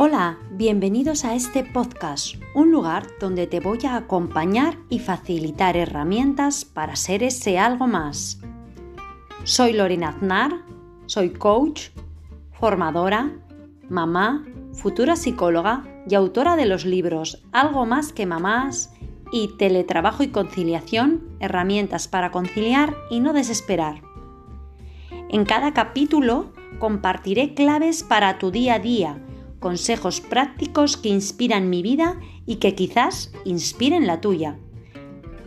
Hola, bienvenidos a este podcast, un lugar donde te voy a acompañar y facilitar herramientas para ser ese algo más. Soy Lorena Aznar, soy coach, formadora, mamá, futura psicóloga y autora de los libros Algo más que mamás y Teletrabajo y conciliación, herramientas para conciliar y no desesperar. En cada capítulo compartiré claves para tu día a día, consejos prácticos que inspiran mi vida y que quizás inspiren la tuya.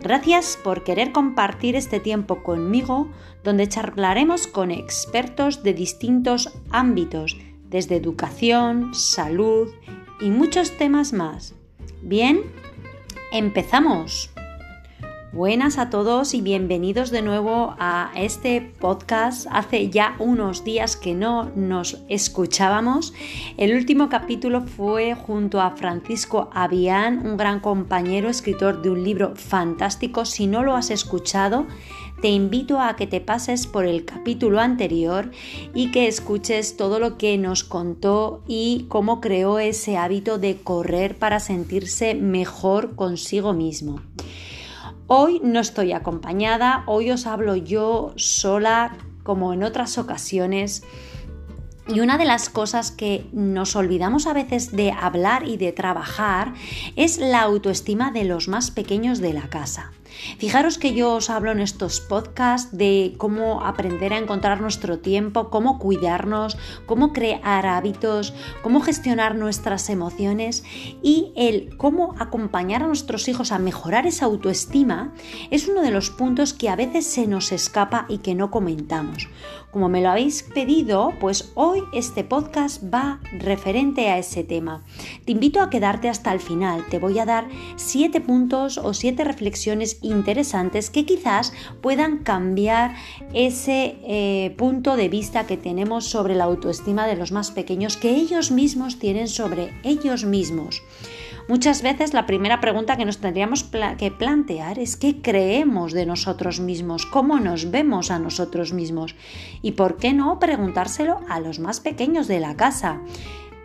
Gracias por querer compartir este tiempo conmigo donde charlaremos con expertos de distintos ámbitos, desde educación, salud y muchos temas más. Bien, empezamos. Buenas a todos y bienvenidos de nuevo a este podcast. Hace ya unos días que no nos escuchábamos. El último capítulo fue junto a Francisco Avián, un gran compañero, escritor de un libro fantástico. Si no lo has escuchado, te invito a que te pases por el capítulo anterior y que escuches todo lo que nos contó y cómo creó ese hábito de correr para sentirse mejor consigo mismo. Hoy no estoy acompañada, hoy os hablo yo sola como en otras ocasiones. Y una de las cosas que nos olvidamos a veces de hablar y de trabajar es la autoestima de los más pequeños de la casa. Fijaros que yo os hablo en estos podcasts de cómo aprender a encontrar nuestro tiempo, cómo cuidarnos, cómo crear hábitos, cómo gestionar nuestras emociones y el cómo acompañar a nuestros hijos a mejorar esa autoestima es uno de los puntos que a veces se nos escapa y que no comentamos. Como me lo habéis pedido, pues hoy este podcast va referente a ese tema. Te invito a quedarte hasta el final. Te voy a dar siete puntos o siete reflexiones interesantes que quizás puedan cambiar ese eh, punto de vista que tenemos sobre la autoestima de los más pequeños que ellos mismos tienen sobre ellos mismos. Muchas veces la primera pregunta que nos tendríamos que plantear es qué creemos de nosotros mismos, cómo nos vemos a nosotros mismos y por qué no preguntárselo a los más pequeños de la casa.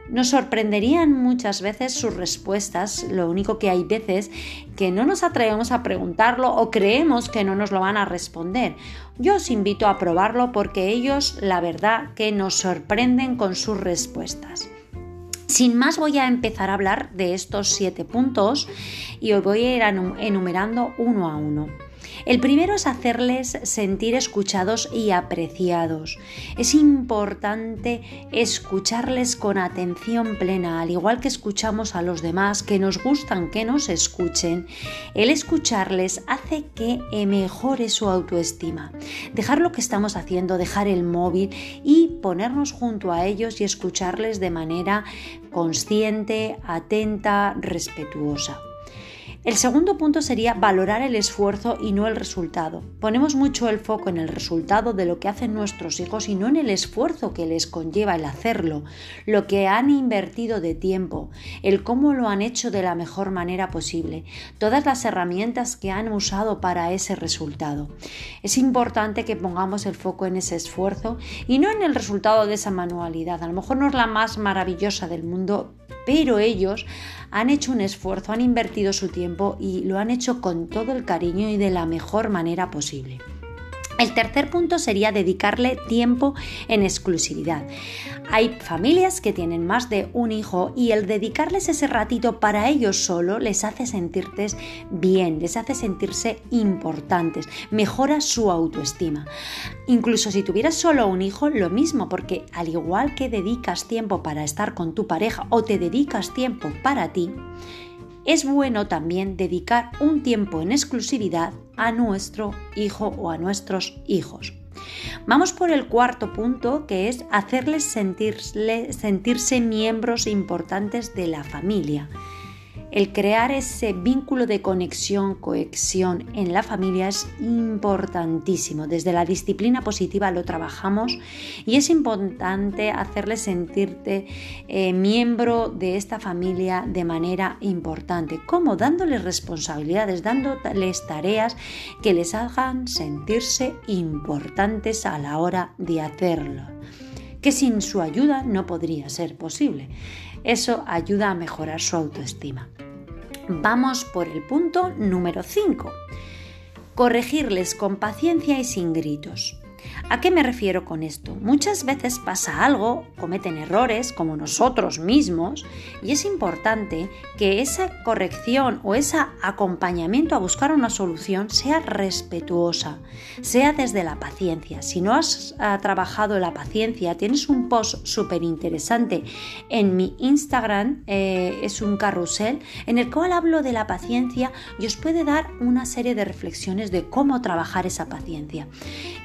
Nos sorprenderían muchas veces sus respuestas, lo único que hay veces que no nos atrevemos a preguntarlo o creemos que no nos lo van a responder. Yo os invito a probarlo porque ellos, la verdad, que nos sorprenden con sus respuestas. Sin más voy a empezar a hablar de estos siete puntos y os voy a ir enumerando uno a uno. El primero es hacerles sentir escuchados y apreciados. Es importante escucharles con atención plena, al igual que escuchamos a los demás que nos gustan que nos escuchen. El escucharles hace que mejore su autoestima. Dejar lo que estamos haciendo, dejar el móvil y ponernos junto a ellos y escucharles de manera consciente, atenta, respetuosa. El segundo punto sería valorar el esfuerzo y no el resultado. Ponemos mucho el foco en el resultado de lo que hacen nuestros hijos y no en el esfuerzo que les conlleva el hacerlo, lo que han invertido de tiempo, el cómo lo han hecho de la mejor manera posible, todas las herramientas que han usado para ese resultado. Es importante que pongamos el foco en ese esfuerzo y no en el resultado de esa manualidad. A lo mejor no es la más maravillosa del mundo, pero ellos han hecho un esfuerzo, han invertido su tiempo y lo han hecho con todo el cariño y de la mejor manera posible. El tercer punto sería dedicarle tiempo en exclusividad. Hay familias que tienen más de un hijo y el dedicarles ese ratito para ellos solo les hace sentirse bien, les hace sentirse importantes, mejora su autoestima. Incluso si tuvieras solo un hijo, lo mismo, porque al igual que dedicas tiempo para estar con tu pareja o te dedicas tiempo para ti, es bueno también dedicar un tiempo en exclusividad a nuestro hijo o a nuestros hijos. Vamos por el cuarto punto, que es hacerles sentirse miembros importantes de la familia. El crear ese vínculo de conexión, cohesión en la familia es importantísimo. Desde la disciplina positiva lo trabajamos y es importante hacerle sentirte eh, miembro de esta familia de manera importante. ¿Cómo? Dándoles responsabilidades, dándoles tareas que les hagan sentirse importantes a la hora de hacerlo que sin su ayuda no podría ser posible. Eso ayuda a mejorar su autoestima. Vamos por el punto número 5. Corregirles con paciencia y sin gritos. ¿A qué me refiero con esto? Muchas veces pasa algo, cometen errores como nosotros mismos y es importante que esa corrección o ese acompañamiento a buscar una solución sea respetuosa, sea desde la paciencia. Si no has ah, trabajado la paciencia, tienes un post súper interesante en mi Instagram, eh, es un carrusel, en el cual hablo de la paciencia y os puede dar una serie de reflexiones de cómo trabajar esa paciencia.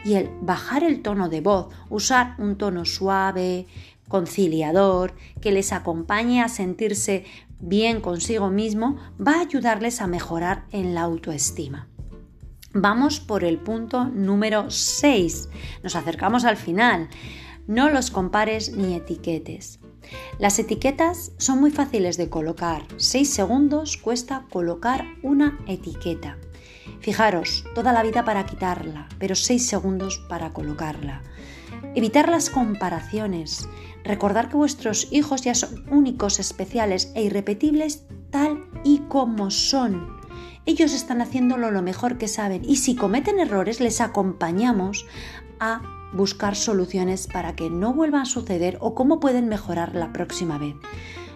Y el bajar el tono de voz, usar un tono suave, conciliador, que les acompañe a sentirse bien consigo mismo, va a ayudarles a mejorar en la autoestima. Vamos por el punto número 6. Nos acercamos al final. No los compares ni etiquetes. Las etiquetas son muy fáciles de colocar. 6 segundos cuesta colocar una etiqueta. Fijaros, toda la vida para quitarla, pero 6 segundos para colocarla. Evitar las comparaciones. Recordar que vuestros hijos ya son únicos, especiales e irrepetibles tal y como son. Ellos están haciéndolo lo mejor que saben y si cometen errores les acompañamos a buscar soluciones para que no vuelvan a suceder o cómo pueden mejorar la próxima vez.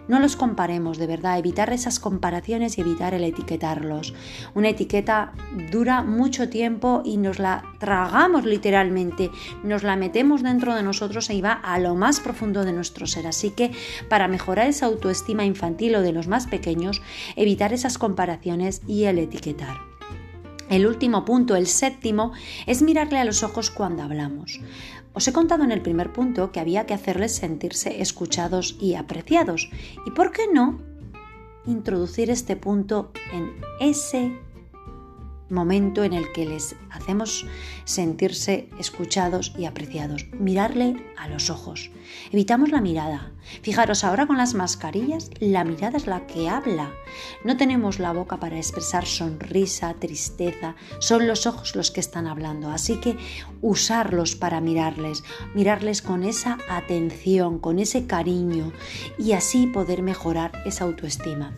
No los comparemos, de verdad, evitar esas comparaciones y evitar el etiquetarlos. Una etiqueta dura mucho tiempo y nos la tragamos literalmente, nos la metemos dentro de nosotros y va a lo más profundo de nuestro ser. Así que para mejorar esa autoestima infantil o de los más pequeños, evitar esas comparaciones y el etiquetar. El último punto, el séptimo, es mirarle a los ojos cuando hablamos. Os he contado en el primer punto que había que hacerles sentirse escuchados y apreciados. ¿Y por qué no introducir este punto en ese momento en el que les hacemos sentirse escuchados y apreciados. Mirarle a los ojos. Evitamos la mirada. Fijaros, ahora con las mascarillas, la mirada es la que habla. No tenemos la boca para expresar sonrisa, tristeza, son los ojos los que están hablando. Así que usarlos para mirarles, mirarles con esa atención, con ese cariño y así poder mejorar esa autoestima.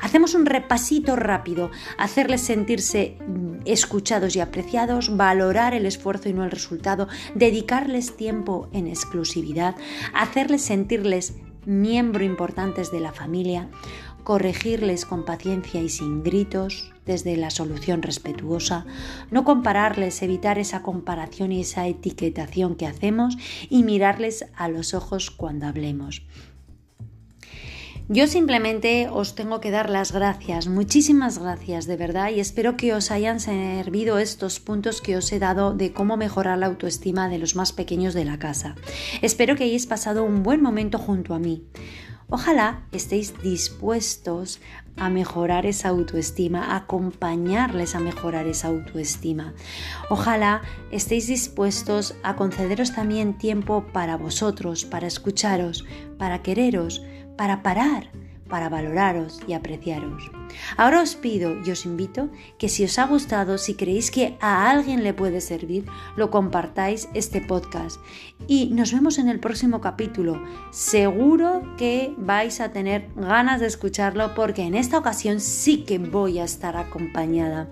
Hacemos un repasito rápido, hacerles sentirse mm, escuchados y apreciados, valorar el esfuerzo y no el resultado, dedicarles tiempo en exclusividad, hacerles sentirles miembro importantes de la familia, corregirles con paciencia y sin gritos desde la solución respetuosa, no compararles, evitar esa comparación y esa etiquetación que hacemos y mirarles a los ojos cuando hablemos. Yo simplemente os tengo que dar las gracias, muchísimas gracias de verdad y espero que os hayan servido estos puntos que os he dado de cómo mejorar la autoestima de los más pequeños de la casa. Espero que hayáis pasado un buen momento junto a mí. Ojalá estéis dispuestos a mejorar esa autoestima, a acompañarles a mejorar esa autoestima. Ojalá estéis dispuestos a concederos también tiempo para vosotros, para escucharos, para quereros, para parar, para valoraros y apreciaros. Ahora os pido y os invito que si os ha gustado, si creéis que a alguien le puede servir, lo compartáis este podcast. Y nos vemos en el próximo capítulo. Seguro que vais a tener ganas de escucharlo porque en esta ocasión sí que voy a estar acompañada.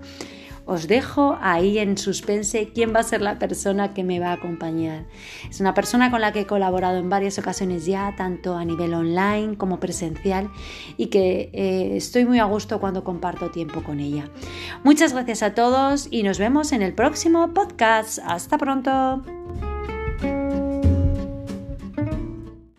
Os dejo ahí en suspense quién va a ser la persona que me va a acompañar. Es una persona con la que he colaborado en varias ocasiones ya, tanto a nivel online como presencial, y que eh, estoy muy a gusto cuando comparto tiempo con ella. Muchas gracias a todos y nos vemos en el próximo podcast. Hasta pronto.